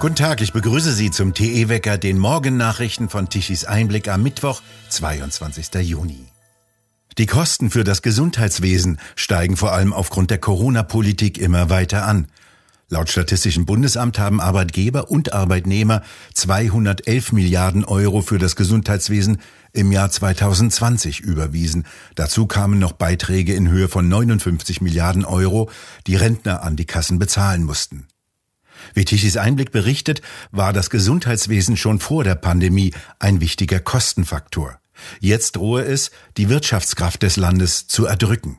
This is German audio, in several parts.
Guten Tag, ich begrüße Sie zum TE-Wecker, den Morgennachrichten von Tichys Einblick am Mittwoch, 22. Juni. Die Kosten für das Gesundheitswesen steigen vor allem aufgrund der Corona-Politik immer weiter an. Laut Statistischem Bundesamt haben Arbeitgeber und Arbeitnehmer 211 Milliarden Euro für das Gesundheitswesen im Jahr 2020 überwiesen. Dazu kamen noch Beiträge in Höhe von 59 Milliarden Euro, die Rentner an die Kassen bezahlen mussten. Wie Tichys Einblick berichtet, war das Gesundheitswesen schon vor der Pandemie ein wichtiger Kostenfaktor. Jetzt drohe es, die Wirtschaftskraft des Landes zu erdrücken.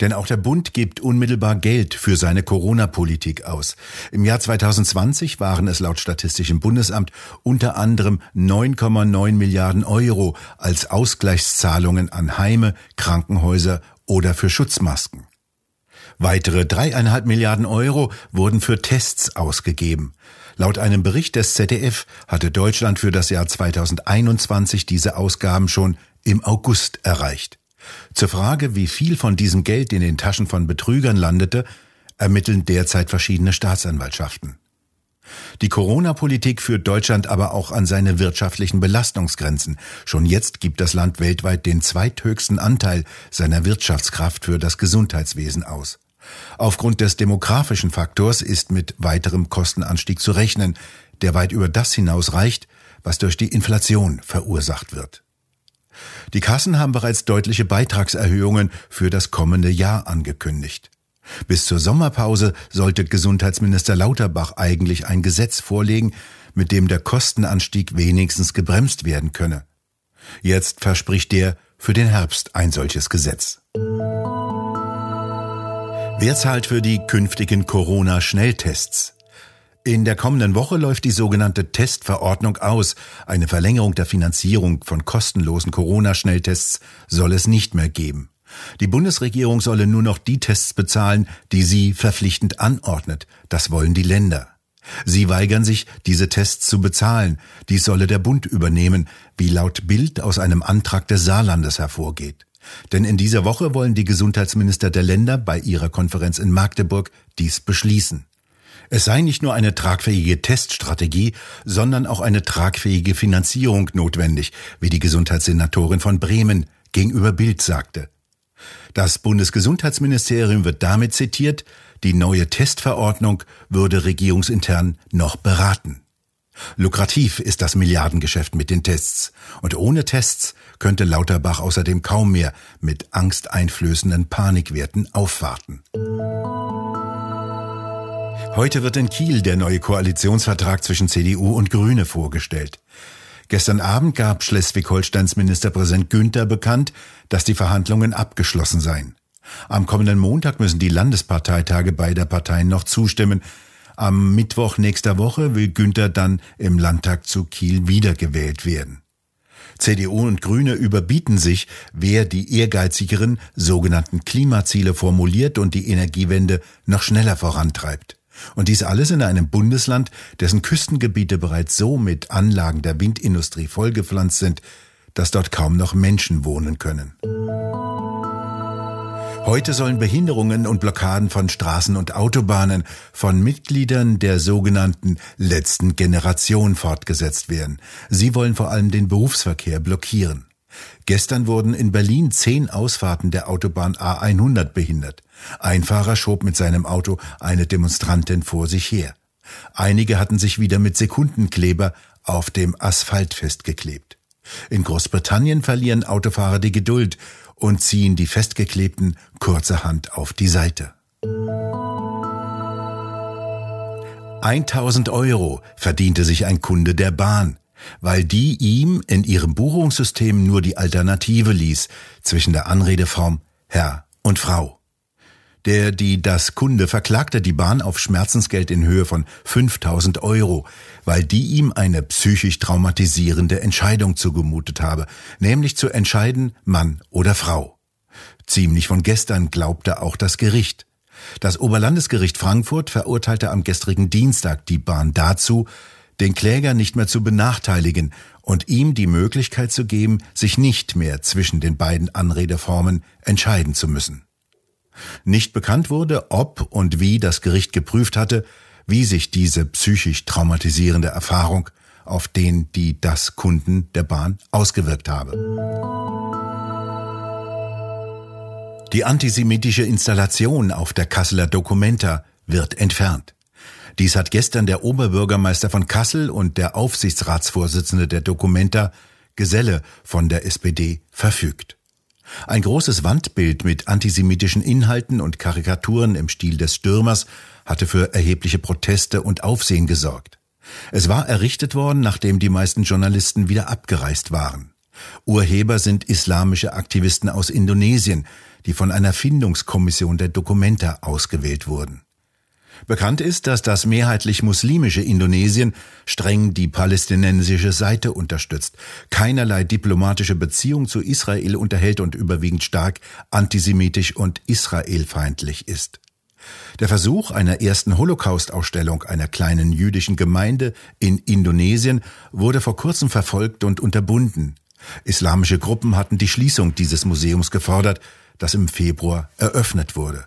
Denn auch der Bund gibt unmittelbar Geld für seine Corona-Politik aus. Im Jahr 2020 waren es laut Statistischem Bundesamt unter anderem 9,9 Milliarden Euro als Ausgleichszahlungen an Heime, Krankenhäuser oder für Schutzmasken. Weitere dreieinhalb Milliarden Euro wurden für Tests ausgegeben. Laut einem Bericht des ZDF hatte Deutschland für das Jahr 2021 diese Ausgaben schon im August erreicht. Zur Frage, wie viel von diesem Geld in den Taschen von Betrügern landete, ermitteln derzeit verschiedene Staatsanwaltschaften. Die Corona-Politik führt Deutschland aber auch an seine wirtschaftlichen Belastungsgrenzen. Schon jetzt gibt das Land weltweit den zweithöchsten Anteil seiner Wirtschaftskraft für das Gesundheitswesen aus. Aufgrund des demografischen Faktors ist mit weiterem Kostenanstieg zu rechnen, der weit über das hinaus reicht, was durch die Inflation verursacht wird. Die Kassen haben bereits deutliche Beitragserhöhungen für das kommende Jahr angekündigt. Bis zur Sommerpause sollte Gesundheitsminister Lauterbach eigentlich ein Gesetz vorlegen, mit dem der Kostenanstieg wenigstens gebremst werden könne. Jetzt verspricht er für den Herbst ein solches Gesetz. Wer zahlt für die künftigen Corona-Schnelltests? In der kommenden Woche läuft die sogenannte Testverordnung aus. Eine Verlängerung der Finanzierung von kostenlosen Corona-Schnelltests soll es nicht mehr geben. Die Bundesregierung solle nur noch die Tests bezahlen, die sie verpflichtend anordnet. Das wollen die Länder. Sie weigern sich, diese Tests zu bezahlen. Dies solle der Bund übernehmen, wie laut Bild aus einem Antrag des Saarlandes hervorgeht. Denn in dieser Woche wollen die Gesundheitsminister der Länder bei ihrer Konferenz in Magdeburg dies beschließen. Es sei nicht nur eine tragfähige Teststrategie, sondern auch eine tragfähige Finanzierung notwendig, wie die Gesundheitssenatorin von Bremen gegenüber Bild sagte. Das Bundesgesundheitsministerium wird damit zitiert, die neue Testverordnung würde regierungsintern noch beraten. Lukrativ ist das Milliardengeschäft mit den Tests. Und ohne Tests könnte Lauterbach außerdem kaum mehr mit angsteinflößenden Panikwerten aufwarten. Heute wird in Kiel der neue Koalitionsvertrag zwischen CDU und Grüne vorgestellt. Gestern Abend gab Schleswig-Holsteins Ministerpräsident Günther bekannt, dass die Verhandlungen abgeschlossen seien. Am kommenden Montag müssen die Landesparteitage beider Parteien noch zustimmen, am Mittwoch nächster Woche will Günther dann im Landtag zu Kiel wiedergewählt werden. CDU und Grüne überbieten sich, wer die ehrgeizigeren sogenannten Klimaziele formuliert und die Energiewende noch schneller vorantreibt. Und dies alles in einem Bundesland, dessen Küstengebiete bereits so mit Anlagen der Windindustrie vollgepflanzt sind, dass dort kaum noch Menschen wohnen können. Heute sollen Behinderungen und Blockaden von Straßen und Autobahnen von Mitgliedern der sogenannten letzten Generation fortgesetzt werden. Sie wollen vor allem den Berufsverkehr blockieren. Gestern wurden in Berlin zehn Ausfahrten der Autobahn A100 behindert. Ein Fahrer schob mit seinem Auto eine Demonstrantin vor sich her. Einige hatten sich wieder mit Sekundenkleber auf dem Asphalt festgeklebt. In Großbritannien verlieren Autofahrer die Geduld und ziehen die festgeklebten kurzerhand auf die Seite. 1000 Euro verdiente sich ein Kunde der Bahn, weil die ihm in ihrem Buchungssystem nur die Alternative ließ zwischen der Anredeform Herr und Frau. Der, die das Kunde verklagte die Bahn auf Schmerzensgeld in Höhe von 5000 Euro, weil die ihm eine psychisch traumatisierende Entscheidung zugemutet habe, nämlich zu entscheiden Mann oder Frau. Ziemlich von gestern glaubte auch das Gericht. Das Oberlandesgericht Frankfurt verurteilte am gestrigen Dienstag die Bahn dazu, den Kläger nicht mehr zu benachteiligen und ihm die Möglichkeit zu geben, sich nicht mehr zwischen den beiden Anredeformen entscheiden zu müssen. Nicht bekannt wurde, ob und wie das Gericht geprüft hatte, wie sich diese psychisch traumatisierende Erfahrung auf den die das Kunden der Bahn ausgewirkt habe. Die antisemitische Installation auf der Kasseler Documenta wird entfernt. Dies hat gestern der Oberbürgermeister von Kassel und der Aufsichtsratsvorsitzende der Documenta, Geselle von der SPD, verfügt. Ein großes Wandbild mit antisemitischen Inhalten und Karikaturen im Stil des Stürmers hatte für erhebliche Proteste und Aufsehen gesorgt. Es war errichtet worden, nachdem die meisten Journalisten wieder abgereist waren. Urheber sind islamische Aktivisten aus Indonesien, die von einer Findungskommission der Dokumenta ausgewählt wurden. Bekannt ist, dass das mehrheitlich muslimische Indonesien streng die palästinensische Seite unterstützt, keinerlei diplomatische Beziehung zu Israel unterhält und überwiegend stark antisemitisch und israelfeindlich ist. Der Versuch einer ersten Holocaust-Ausstellung einer kleinen jüdischen Gemeinde in Indonesien wurde vor kurzem verfolgt und unterbunden. Islamische Gruppen hatten die Schließung dieses Museums gefordert, das im Februar eröffnet wurde.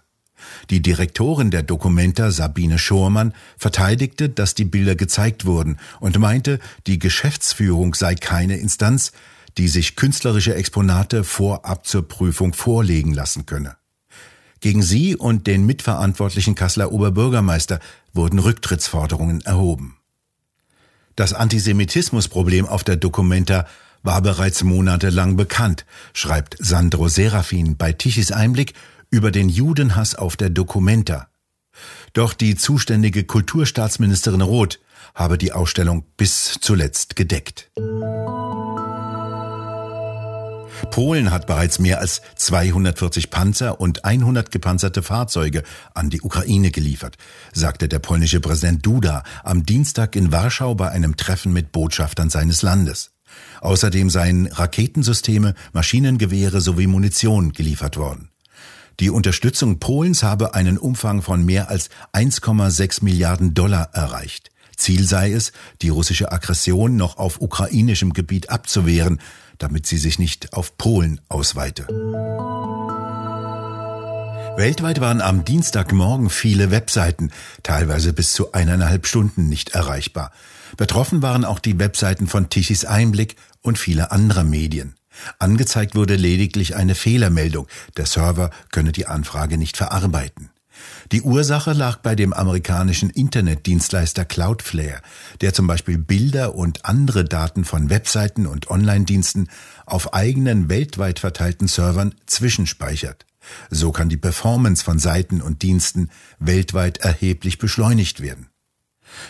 Die Direktorin der Documenta, Sabine Schormann, verteidigte, dass die Bilder gezeigt wurden und meinte, die Geschäftsführung sei keine Instanz, die sich künstlerische Exponate vorab zur Prüfung vorlegen lassen könne. Gegen sie und den mitverantwortlichen Kasseler Oberbürgermeister wurden Rücktrittsforderungen erhoben. Das Antisemitismusproblem auf der Documenta war bereits monatelang bekannt, schreibt Sandro Serafin bei Tichys Einblick über den Judenhass auf der Documenta. Doch die zuständige Kulturstaatsministerin Roth habe die Ausstellung bis zuletzt gedeckt. Polen hat bereits mehr als 240 Panzer und 100 gepanzerte Fahrzeuge an die Ukraine geliefert, sagte der polnische Präsident Duda am Dienstag in Warschau bei einem Treffen mit Botschaftern seines Landes. Außerdem seien Raketensysteme, Maschinengewehre sowie Munition geliefert worden. Die Unterstützung Polens habe einen Umfang von mehr als 1,6 Milliarden Dollar erreicht. Ziel sei es, die russische Aggression noch auf ukrainischem Gebiet abzuwehren, damit sie sich nicht auf Polen ausweite. Weltweit waren am Dienstagmorgen viele Webseiten, teilweise bis zu eineinhalb Stunden nicht erreichbar. Betroffen waren auch die Webseiten von Tichys Einblick und viele andere Medien. Angezeigt wurde lediglich eine Fehlermeldung. Der Server könne die Anfrage nicht verarbeiten. Die Ursache lag bei dem amerikanischen Internetdienstleister Cloudflare, der zum Beispiel Bilder und andere Daten von Webseiten und Online-Diensten auf eigenen weltweit verteilten Servern zwischenspeichert. So kann die Performance von Seiten und Diensten weltweit erheblich beschleunigt werden.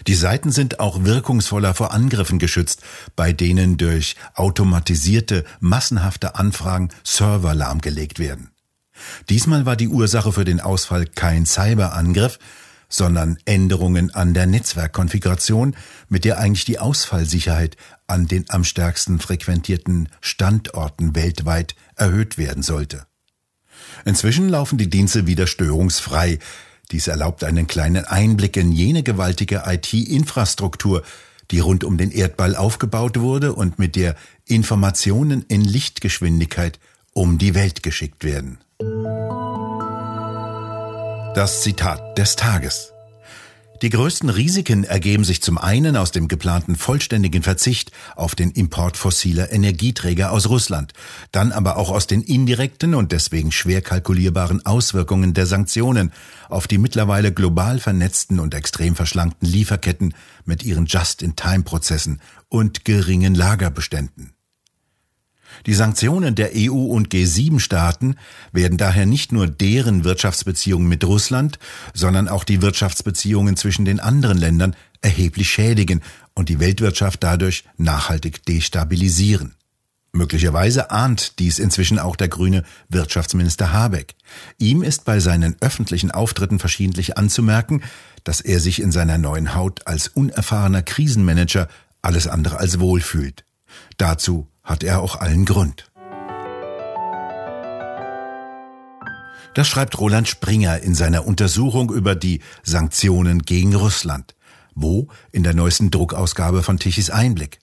Die Seiten sind auch wirkungsvoller vor Angriffen geschützt, bei denen durch automatisierte, massenhafte Anfragen Server lahmgelegt werden. Diesmal war die Ursache für den Ausfall kein Cyberangriff, sondern Änderungen an der Netzwerkkonfiguration, mit der eigentlich die Ausfallsicherheit an den am stärksten frequentierten Standorten weltweit erhöht werden sollte. Inzwischen laufen die Dienste wieder störungsfrei, dies erlaubt einen kleinen Einblick in jene gewaltige IT-Infrastruktur, die rund um den Erdball aufgebaut wurde und mit der Informationen in Lichtgeschwindigkeit um die Welt geschickt werden. Das Zitat des Tages. Die größten Risiken ergeben sich zum einen aus dem geplanten vollständigen Verzicht auf den Import fossiler Energieträger aus Russland, dann aber auch aus den indirekten und deswegen schwer kalkulierbaren Auswirkungen der Sanktionen auf die mittlerweile global vernetzten und extrem verschlankten Lieferketten mit ihren Just-in-Time-Prozessen und geringen Lagerbeständen. Die Sanktionen der EU und G7-Staaten werden daher nicht nur deren Wirtschaftsbeziehungen mit Russland, sondern auch die Wirtschaftsbeziehungen zwischen den anderen Ländern erheblich schädigen und die Weltwirtschaft dadurch nachhaltig destabilisieren. Möglicherweise ahnt dies inzwischen auch der grüne Wirtschaftsminister Habeck. Ihm ist bei seinen öffentlichen Auftritten verschiedentlich anzumerken, dass er sich in seiner neuen Haut als unerfahrener Krisenmanager alles andere als wohl fühlt. Dazu hat er auch allen Grund. Das schreibt Roland Springer in seiner Untersuchung über die Sanktionen gegen Russland. Wo? In der neuesten Druckausgabe von Tichys Einblick.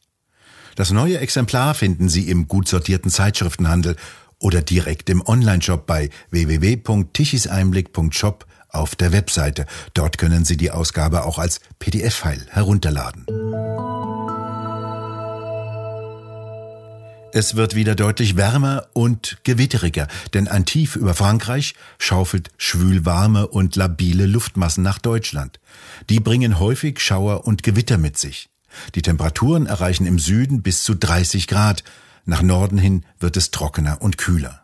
Das neue Exemplar finden Sie im gut sortierten Zeitschriftenhandel oder direkt im Onlineshop bei www.tichiseinblick.shop auf der Webseite. Dort können Sie die Ausgabe auch als PDF-File herunterladen. Es wird wieder deutlich wärmer und gewitteriger, denn ein Tief über Frankreich schaufelt schwülwarme und labile Luftmassen nach Deutschland. Die bringen häufig Schauer und Gewitter mit sich. Die Temperaturen erreichen im Süden bis zu 30 Grad, nach Norden hin wird es trockener und kühler.